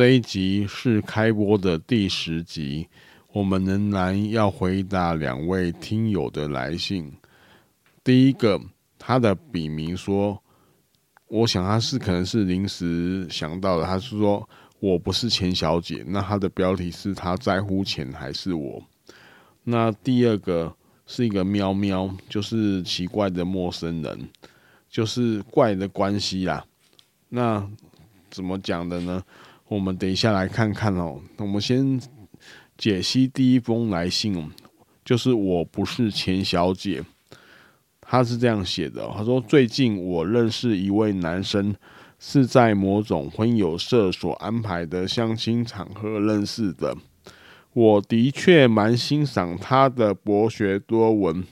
这一集是开播的第十集，我们仍然要回答两位听友的来信。第一个，他的笔名说，我想他是可能是临时想到的，他是说我不是钱小姐。那他的标题是他在乎钱还是我？那第二个是一个喵喵，就是奇怪的陌生人，就是怪的关系啦。那怎么讲的呢？我们等一下来看看哦。我们先解析第一封来信，就是我不是钱小姐，她是这样写的。她说：“最近我认识一位男生，是在某种婚友社所安排的相亲场合认识的。我的确蛮欣赏他的博学多闻，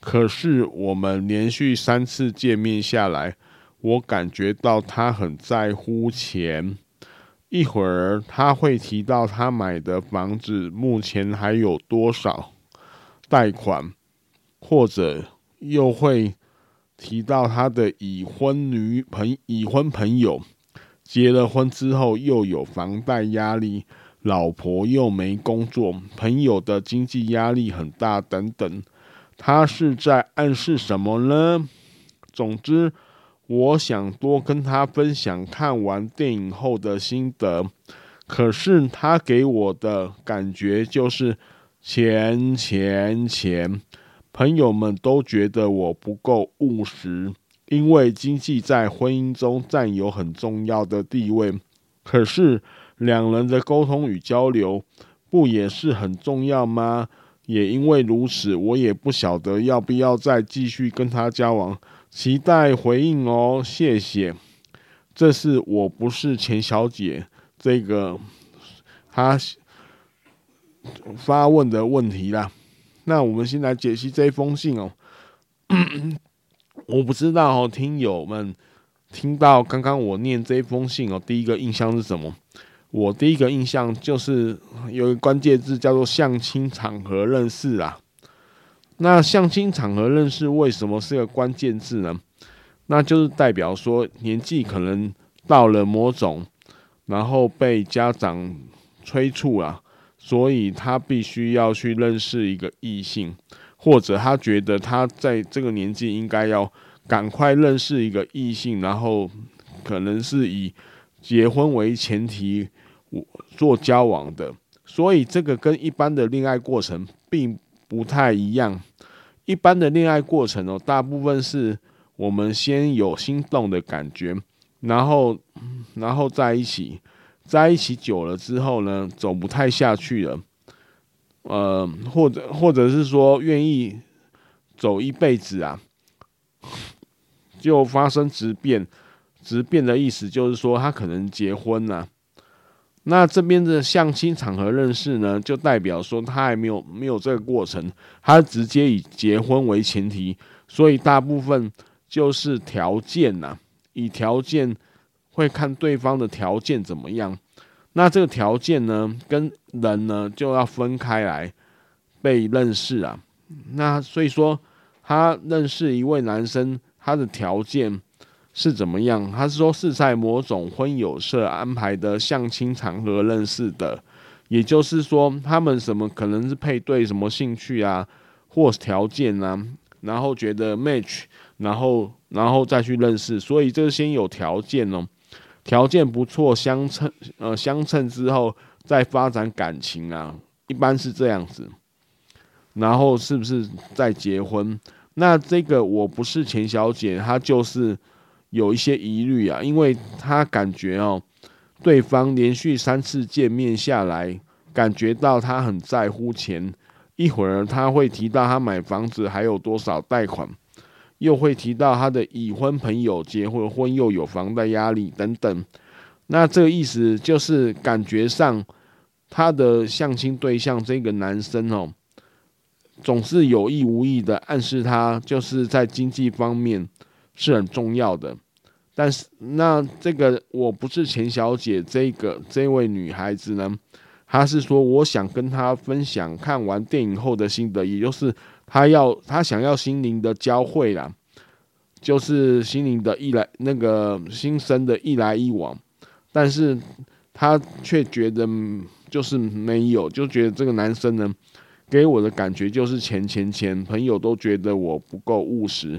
可是我们连续三次见面下来，我感觉到他很在乎钱。”一会儿他会提到他买的房子目前还有多少贷款，或者又会提到他的已婚女朋已婚朋友结了婚之后又有房贷压力，老婆又没工作，朋友的经济压力很大等等。他是在暗示什么呢？总之。我想多跟他分享看完电影后的心得，可是他给我的感觉就是钱钱钱。朋友们都觉得我不够务实，因为经济在婚姻中占有很重要的地位。可是两人的沟通与交流不也是很重要吗？也因为如此，我也不晓得要不要再继续跟他交往。期待回应哦，谢谢。这是我不是钱小姐这个他发问的问题啦。那我们先来解析这一封信哦。我不知道哦，听友们听到刚刚我念这一封信哦，第一个印象是什么？我第一个印象就是有一个关键字叫做相亲场合认识啊。那相亲场合认识为什么是个关键字呢？那就是代表说年纪可能到了某种，然后被家长催促啊，所以他必须要去认识一个异性，或者他觉得他在这个年纪应该要赶快认识一个异性，然后可能是以结婚为前提做交往的，所以这个跟一般的恋爱过程并不太一样。一般的恋爱过程哦，大部分是我们先有心动的感觉，然后，然后在一起，在一起久了之后呢，走不太下去了，呃，或者或者是说愿意走一辈子啊，就发生质变，质变的意思就是说他可能结婚了。那这边的相亲场合认识呢，就代表说他还没有没有这个过程，他直接以结婚为前提，所以大部分就是条件呐，以条件会看对方的条件怎么样。那这个条件呢，跟人呢就要分开来被认识啊。那所以说，他认识一位男生，他的条件。是怎么样？他是说是在某种婚友社安排的相亲场合认识的，也就是说他们什么可能是配对什么兴趣啊，或条件啊，然后觉得 match，然后然后再去认识，所以这个先有条件哦，条件不错相称，呃相称之后再发展感情啊，一般是这样子。然后是不是再结婚？那这个我不是钱小姐，她就是有一些疑虑啊，因为他感觉哦，对方连续三次见面下来，感觉到他很在乎钱。一会儿他会提到他买房子还有多少贷款，又会提到他的已婚朋友结婚婚又有房贷压力等等。那这个意思就是感觉上他的相亲对象这个男生哦。总是有意无意的暗示他，就是在经济方面是很重要的。但是，那这个我不是钱小姐，这个这位女孩子呢，她是说，我想跟她分享看完电影后的心得，也就是她要她想要心灵的交汇啦，就是心灵的一来那个心生的一来一往，但是她却觉得就是没有，就觉得这个男生呢。给我的感觉就是钱钱钱，朋友都觉得我不够务实。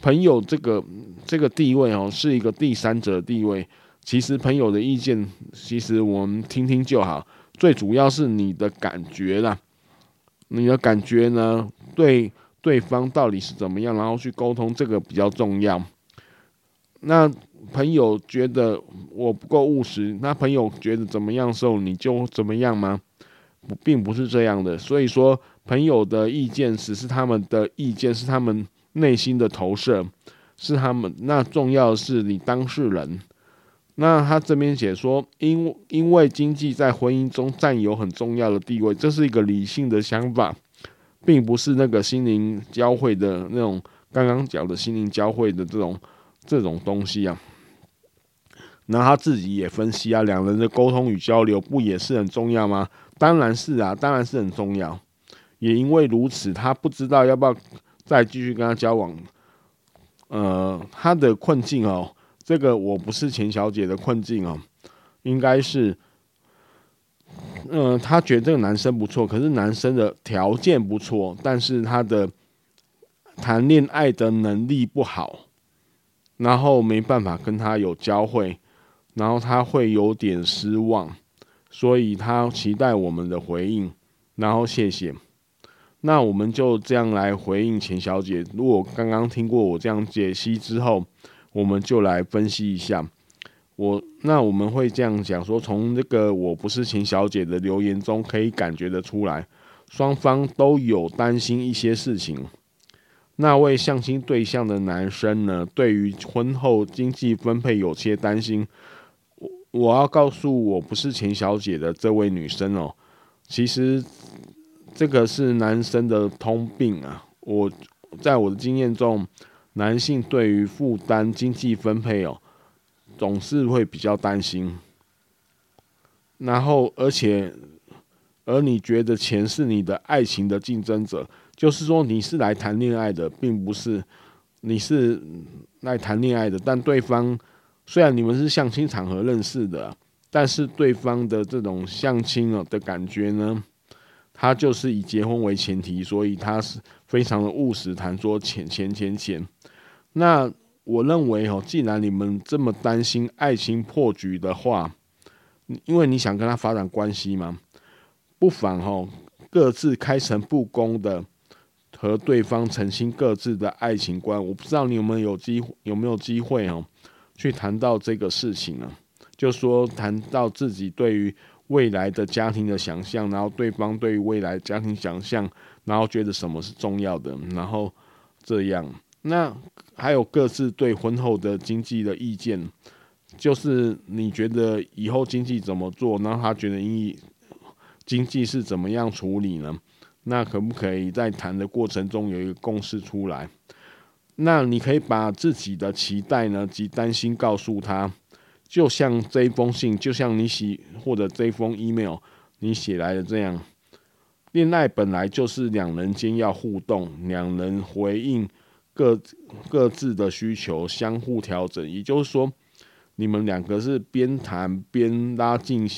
朋友这个这个地位哦，是一个第三者的地位。其实朋友的意见，其实我们听听就好。最主要是你的感觉啦，你的感觉呢，对对方到底是怎么样，然后去沟通，这个比较重要。那朋友觉得我不够务实，那朋友觉得怎么样的时候，你就怎么样吗？不并不是这样的，所以说朋友的意见只是他们的意见，是他们内心的投射，是他们。那重要的是你当事人。那他这边写说，因因为经济在婚姻中占有很重要的地位，这是一个理性的想法，并不是那个心灵交汇的那种刚刚讲的心灵交汇的这种这种东西啊。那他自己也分析啊，两人的沟通与交流不也是很重要吗？当然是啊，当然是很重要。也因为如此，他不知道要不要再继续跟他交往。呃，他的困境哦，这个我不是钱小姐的困境哦，应该是，嗯、呃，他觉得这个男生不错，可是男生的条件不错，但是他的谈恋爱的能力不好，然后没办法跟他有交汇，然后他会有点失望。所以他期待我们的回应，然后谢谢。那我们就这样来回应钱小姐。如果刚刚听过我这样解析之后，我们就来分析一下。我那我们会这样讲说，从这个我不是钱小姐的留言中可以感觉得出来，双方都有担心一些事情。那位相亲对象的男生呢，对于婚后经济分配有些担心。我我要告诉我不是钱小姐的这位女生哦，其实这个是男生的通病啊。我在我的经验中，男性对于负担经济分配哦，总是会比较担心。然后，而且，而你觉得钱是你的爱情的竞争者，就是说你是来谈恋爱的，并不是你是来谈恋爱的，但对方。虽然你们是相亲场合认识的，但是对方的这种相亲哦的感觉呢，他就是以结婚为前提，所以他是非常的务实，谈说钱钱钱钱。那我认为哦，既然你们这么担心爱情破局的话，因为你想跟他发展关系嘛，不妨哦各自开诚布公的和对方澄清各自的爱情观。我不知道你有没有机会有没有机会哦。去谈到这个事情呢，就说谈到自己对于未来的家庭的想象，然后对方对于未来家庭想象，然后觉得什么是重要的，然后这样，那还有各自对婚后的经济的意见，就是你觉得以后经济怎么做，然后他觉得因经济是怎么样处理呢？那可不可以在谈的过程中有一个共识出来？那你可以把自己的期待呢及担心告诉他，就像这一封信，就像你写或者这封 email 你写来的这样。恋爱本来就是两人间要互动，两人回应各各自的需求，相互调整。也就是说，你们两个是边谈边拉近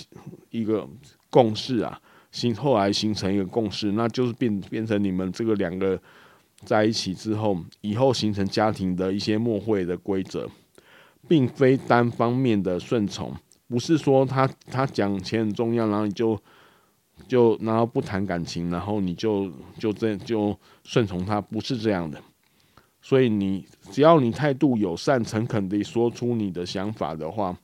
一个共识啊，形后来形成一个共识，那就是变变成你们这个两个。在一起之后，以后形成家庭的一些默会的规则，并非单方面的顺从，不是说他他讲钱很重要，然后你就就然后不谈感情，然后你就就这就顺从他，不是这样的。所以你只要你态度友善、诚恳地说出你的想法的话，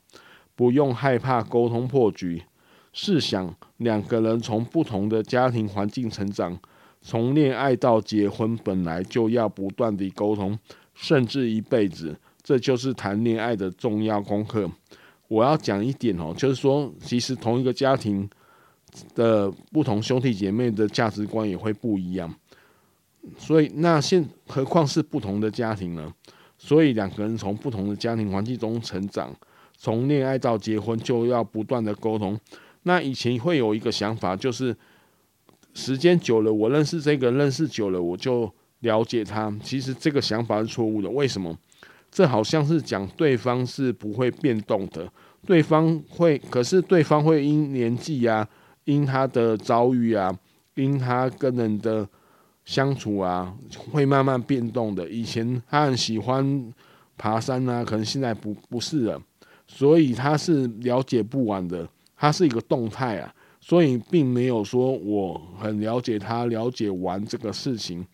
不用害怕沟通破局。试想，两个人从不同的家庭环境成长，从恋爱到结婚，本来就要不断地沟通，甚至一辈子。这就是谈恋爱的重要功课。我要讲一点哦，就是说，其实同一个家庭的不同兄弟姐妹的价值观也会不一样。所以，那现何况是不同的家庭呢？所以两个人从不同的家庭环境中成长，从恋爱到结婚就要不断的沟通。那以前会有一个想法，就是时间久了，我认识这个认识久了，我就了解他。其实这个想法是错误的。为什么？这好像是讲对方是不会变动的，对方会，可是对方会因年纪啊，因他的遭遇啊，因他跟人的。相处啊，会慢慢变动的。以前他很喜欢爬山啊，可能现在不不是了。所以他是了解不完的，他是一个动态啊，所以并没有说我很了解他，了解完这个事情。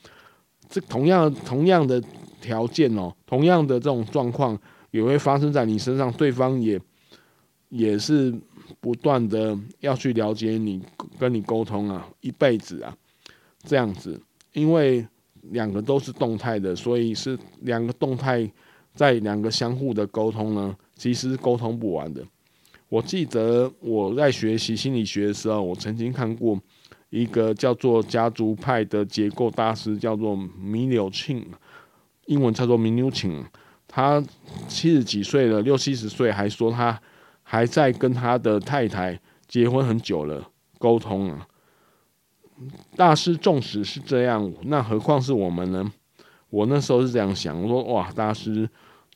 这同样同样的条件哦，同样的这种状况也会发生在你身上，对方也也是不断的要去了解你，跟你沟通啊，一辈子啊，这样子。因为两个都是动态的，所以是两个动态在两个相互的沟通呢，其实沟通不完的。我记得我在学习心理学的时候，我曾经看过一个叫做家族派的结构大师，叫做米纽庆，英文叫做米纽钦。他七十几岁了，六七十岁，还说他还在跟他的太太结婚很久了，沟通啊。大师纵使是这样，那何况是我们呢？我那时候是这样想，我说哇，大师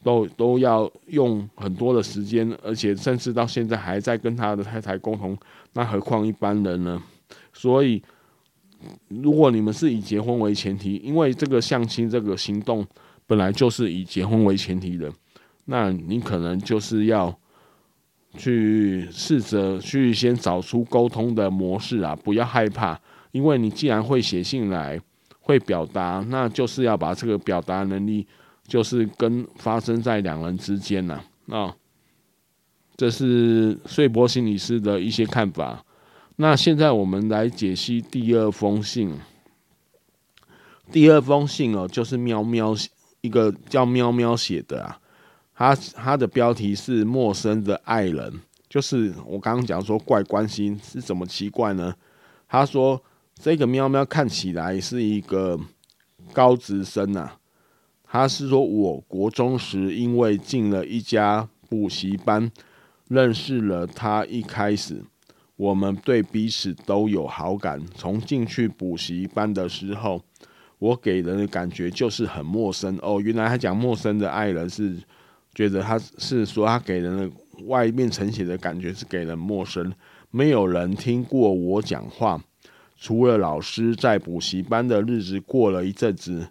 都都要用很多的时间，而且甚至到现在还在跟他的太太沟通，那何况一般人呢？所以，如果你们是以结婚为前提，因为这个相亲这个行动本来就是以结婚为前提的，那你可能就是要去试着去先找出沟通的模式啊，不要害怕。因为你既然会写信来，会表达，那就是要把这个表达能力，就是跟发生在两人之间呐。啊，这是穗波心理师的一些看法。那现在我们来解析第二封信。第二封信哦，就是喵喵一个叫喵喵写的啊，他他的标题是陌生的爱人，就是我刚刚讲说怪关心是怎么奇怪呢？他说。这个喵喵看起来是一个高职生呐，他是说，我国中时因为进了一家补习班，认识了他。一开始我们对彼此都有好感。从进去补习班的时候，我给人的感觉就是很陌生哦。原来他讲陌生的爱人是觉得他是说他给人的外面呈现的感觉是给人陌生，没有人听过我讲话。除了老师在补习班的日子过了一阵子，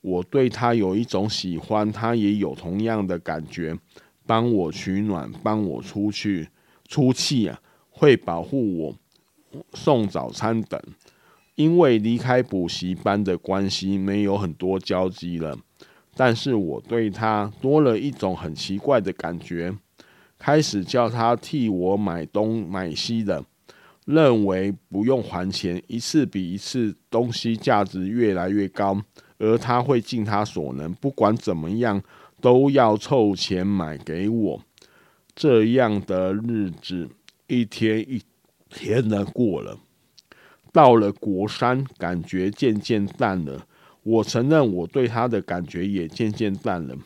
我对他有一种喜欢，他也有同样的感觉，帮我取暖，帮我出去出气啊，会保护我，送早餐等。因为离开补习班的关系，没有很多交集了，但是我对他多了一种很奇怪的感觉，开始叫他替我买东买西的。认为不用还钱，一次比一次东西价值越来越高，而他会尽他所能，不管怎么样都要凑钱买给我。这样的日子一天一天的过了，到了国三，感觉渐渐淡了。我承认我对他的感觉也渐渐淡了，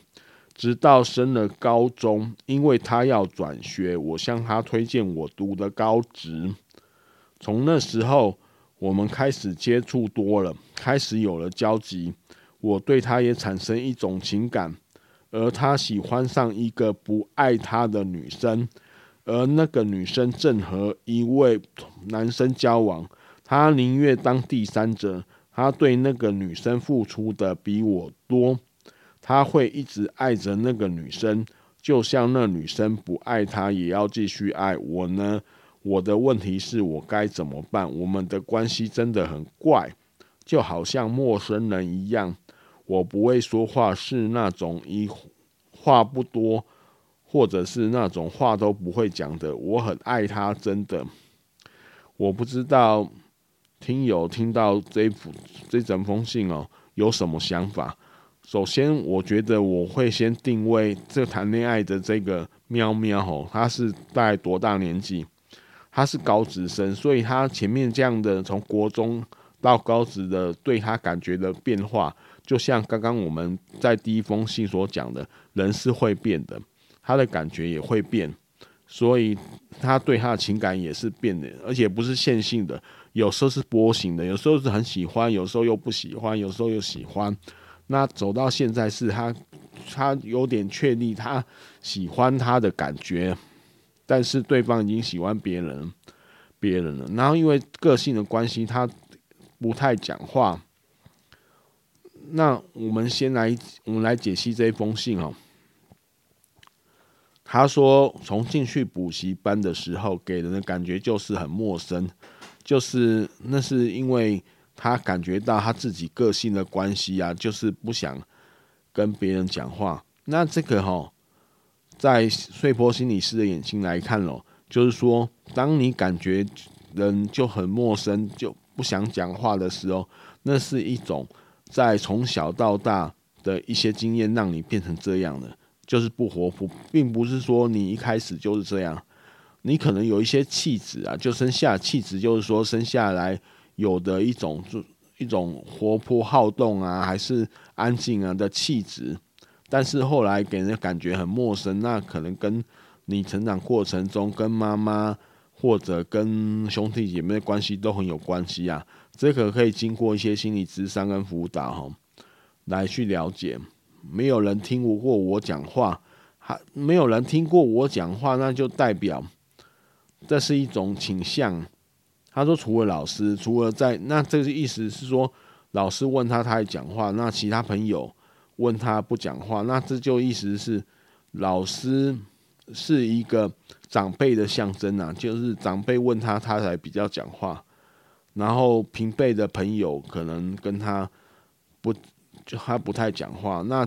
直到升了高中，因为他要转学，我向他推荐我读的高职。从那时候，我们开始接触多了，开始有了交集。我对他也产生一种情感，而他喜欢上一个不爱他的女生，而那个女生正和一位男生交往。他宁愿当第三者，他对那个女生付出的比我多，他会一直爱着那个女生，就像那女生不爱他，也要继续爱我呢？我的问题是我该怎么办？我们的关系真的很怪，就好像陌生人一样。我不会说话，是那种一话不多，或者是那种话都不会讲的。我很爱他，真的。我不知道听友听到这幅这整封信哦，有什么想法？首先，我觉得我会先定位这谈恋爱的这个喵喵吼，他是大概多大年纪？他是高职生，所以他前面这样的从国中到高职的对他感觉的变化，就像刚刚我们在第一封信所讲的，人是会变的，他的感觉也会变，所以他对他的情感也是变的，而且不是线性的，有时候是波形的，有时候是很喜欢，有时候又不喜欢，有时候又喜欢。那走到现在是他，他有点确立他喜欢他的感觉，但是对方已经喜欢别人，别人了。然后因为个性的关系，他不太讲话。那我们先来，我们来解析这一封信哦。他说，从进去补习班的时候，给人的感觉就是很陌生，就是那是因为。他感觉到他自己个性的关系啊，就是不想跟别人讲话。那这个哈，在穗波心理师的眼睛来看喽，就是说，当你感觉人就很陌生，就不想讲话的时候，那是一种在从小到大的一些经验让你变成这样的，就是不活泼，并不是说你一开始就是这样。你可能有一些气质啊，就生下气质，就是说生下来。有的一种就一种活泼好动啊，还是安静啊的气质，但是后来给人的感觉很陌生，那可能跟你成长过程中跟妈妈或者跟兄弟姐妹的关系都很有关系啊。这个可以经过一些心理咨商跟辅导哈，来去了解。没有人听过我讲话，还没有人听过我讲话，那就代表这是一种倾向。他说：“除了老师，除了在那，这个意思是说，老师问他，他还讲话；那其他朋友问他不讲话，那这就意思是老师是一个长辈的象征啊，就是长辈问他，他才比较讲话。然后平辈的朋友可能跟他不就他不太讲话。那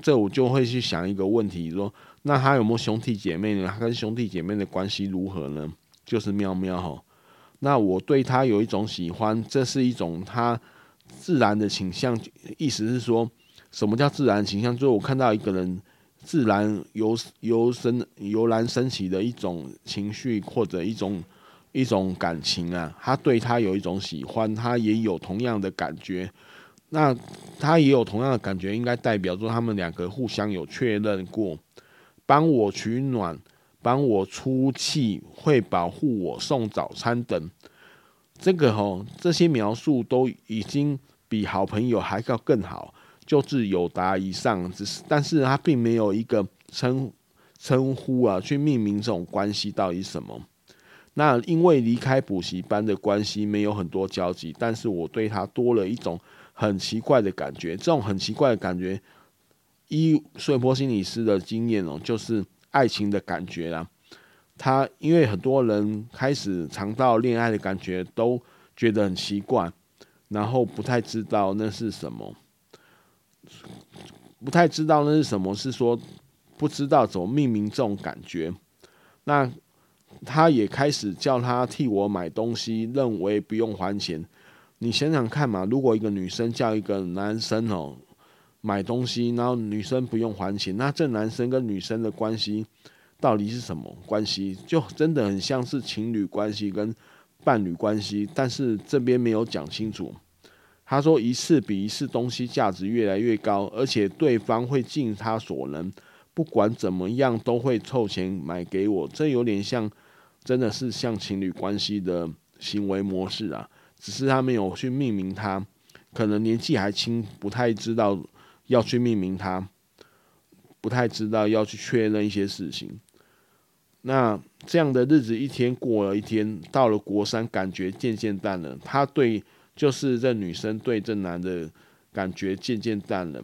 这我就会去想一个问题：说，那他有没有兄弟姐妹呢？他跟兄弟姐妹的关系如何呢？就是喵喵吼。”那我对他有一种喜欢，这是一种他自然的倾向。意思是说，什么叫自然倾向？就是我看到一个人自然由由生由然升起的一种情绪或者一种一种感情啊，他对他有一种喜欢，他也有同样的感觉。那他也有同样的感觉，应该代表说他们两个互相有确认过，帮我取暖。帮我出气，会保护我，送早餐等，这个吼，这些描述都已经比好朋友还要更好，就是友达以上。只是，但是他并没有一个称称呼啊，去命名这种关系到底什么。那因为离开补习班的关系，没有很多交集，但是我对他多了一种很奇怪的感觉。这种很奇怪的感觉，依穗波心理师的经验哦，就是。爱情的感觉啦，他因为很多人开始尝到恋爱的感觉，都觉得很奇怪，然后不太知道那是什么，不太知道那是什么，是说不知道怎么命名这种感觉。那他也开始叫他替我买东西，认为不用还钱。你想想看嘛，如果一个女生叫一个男生哦。买东西，然后女生不用还钱，那这男生跟女生的关系到底是什么关系？就真的很像是情侣关系跟伴侣关系，但是这边没有讲清楚。他说一次比一次东西价值越来越高，而且对方会尽他所能，不管怎么样都会凑钱买给我。这有点像，真的是像情侣关系的行为模式啊，只是他没有去命名他，可能年纪还轻，不太知道。要去命名他，不太知道要去确认一些事情。那这样的日子一天过了一天，到了国三，感觉渐渐淡了。他对，就是这女生对这男的感觉渐渐淡了。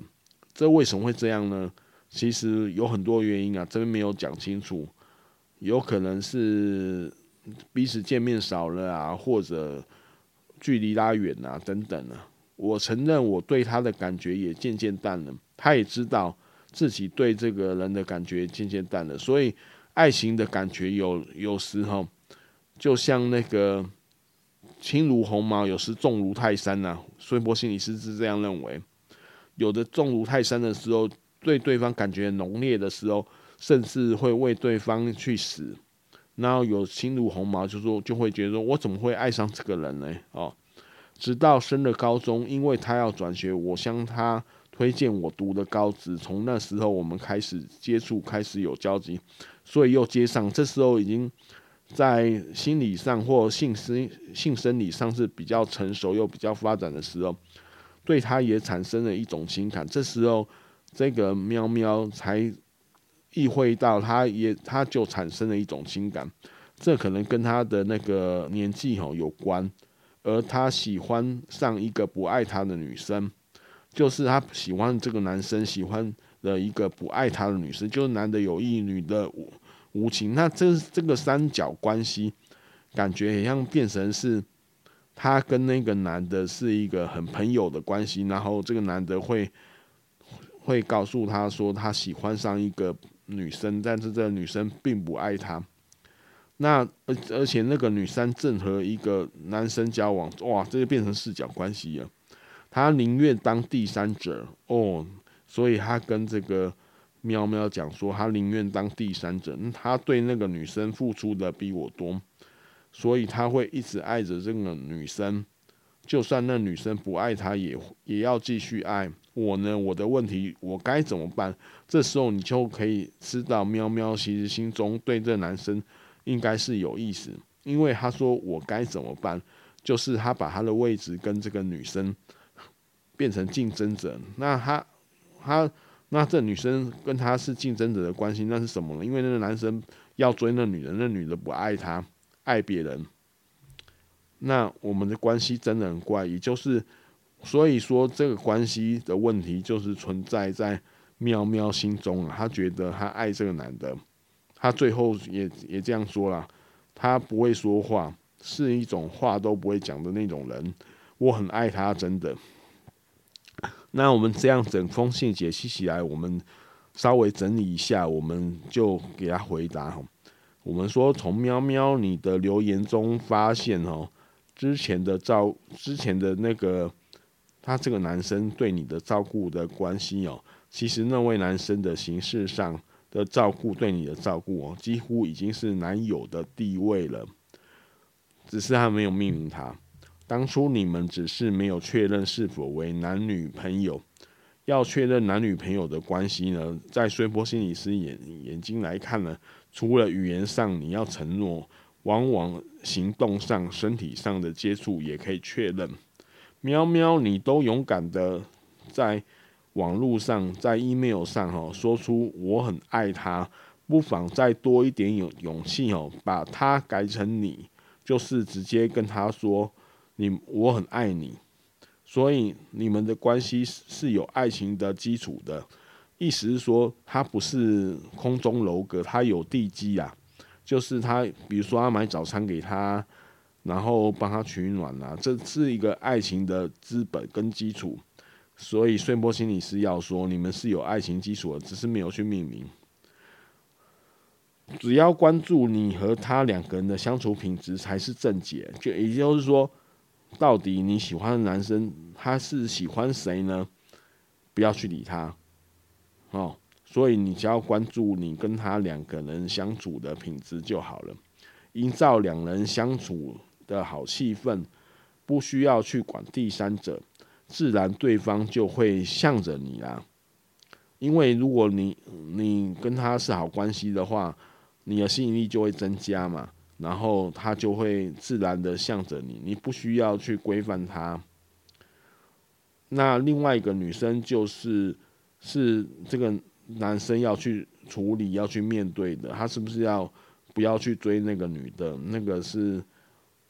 这为什么会这样呢？其实有很多原因啊，这边没有讲清楚，有可能是彼此见面少了啊，或者距离拉远啊，等等啊。我承认我对他的感觉也渐渐淡了，他也知道自己对这个人的感觉渐渐淡了，所以爱情的感觉有有时候就像那个轻如鸿毛，有时重如泰山呐、啊。孙波心理师是这样认为，有的重如泰山的时候。对对方感觉浓烈的时候，甚至会为对方去死。然后有轻如鸿毛，就说就会觉得，我怎么会爱上这个人呢？哦，直到升了高中，因为他要转学，我向他推荐我读的高职。从那时候我们开始接触，开始有交集，所以又接上。这时候已经在心理上或性生性生理上是比较成熟又比较发展的时候，对他也产生了一种情感。这时候。这个喵喵才意会到，他也他就产生了一种情感，这可能跟他的那个年纪吼有关，而他喜欢上一个不爱他的女生，就是他喜欢这个男生喜欢的一个不爱他的女生，就是男的有意，女的无无情，那这这个三角关系，感觉也像变成是他跟那个男的是一个很朋友的关系，然后这个男的会。会告诉他说他喜欢上一个女生，但是这个女生并不爱他。那而而且那个女生正和一个男生交往，哇，这就变成视角关系了。他宁愿当第三者哦，所以他跟这个喵喵讲说，他宁愿当第三者。他对那个女生付出的比我多，所以他会一直爱着这个女生，就算那女生不爱他，也也要继续爱。我呢，我的问题，我该怎么办？这时候你就可以知道，喵喵其实心中对这男生应该是有意思，因为他说我该怎么办，就是他把他的位置跟这个女生变成竞争者。那他他那这女生跟他是竞争者的关系，那是什么呢？因为那个男生要追那女人，那女的不爱他，爱别人。那我们的关系真的很怪，也就是。所以说，这个关系的问题就是存在在喵喵心中啊。他觉得他爱这个男的，他最后也也这样说了，他不会说话，是一种话都不会讲的那种人。我很爱他，真的。那我们这样整封信解析起来，我们稍微整理一下，我们就给他回答哈。我们说，从喵喵你的留言中发现哦，之前的照，之前的那个。他这个男生对你的照顾的关系哦，其实那位男生的形式上的照顾，对你的照顾哦，几乎已经是男友的地位了，只是他没有命名他。当初你们只是没有确认是否为男女朋友，要确认男女朋友的关系呢，在穗波心理师眼眼睛来看呢，除了语言上你要承诺，往往行动上、身体上的接触也可以确认。喵喵，你都勇敢的在网络上，在 email 上哈，说出我很爱他，不妨再多一点勇勇气哦，把他改成你，就是直接跟他说你我很爱你，所以你们的关系是有爱情的基础的，意思是说他不是空中楼阁，他有地基啊，就是他比如说他买早餐给他。然后帮他取暖啊，这是一个爱情的资本跟基础，所以穗波心理师要说，你们是有爱情基础的，只是没有去命名。只要关注你和他两个人的相处品质才是正解，就也就是说，到底你喜欢的男生他是喜欢谁呢？不要去理他，哦，所以你只要关注你跟他两个人相处的品质就好了，营造两人相处的好气氛，不需要去管第三者，自然对方就会向着你啦。因为如果你你跟他是好关系的话，你的吸引力就会增加嘛，然后他就会自然的向着你，你不需要去规范他。那另外一个女生就是是这个男生要去处理、要去面对的，他是不是要不要去追那个女的？那个是。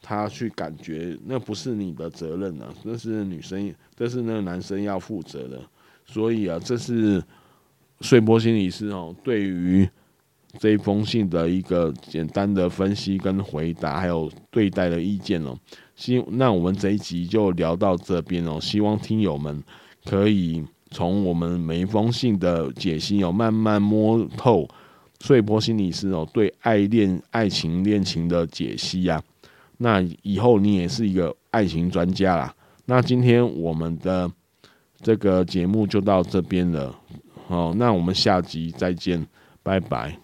他去感觉那不是你的责任啊，那是女生，这是那个男生要负责的。所以啊，这是穗波心理师哦，对于这一封信的一个简单的分析跟回答，还有对待的意见哦。希那我们这一集就聊到这边哦。希望听友们可以从我们每一封信的解析哦，慢慢摸透碎波心理师哦对爱恋、爱情、恋情的解析呀。那以后你也是一个爱情专家啦。那今天我们的这个节目就到这边了。好，那我们下集再见，拜拜。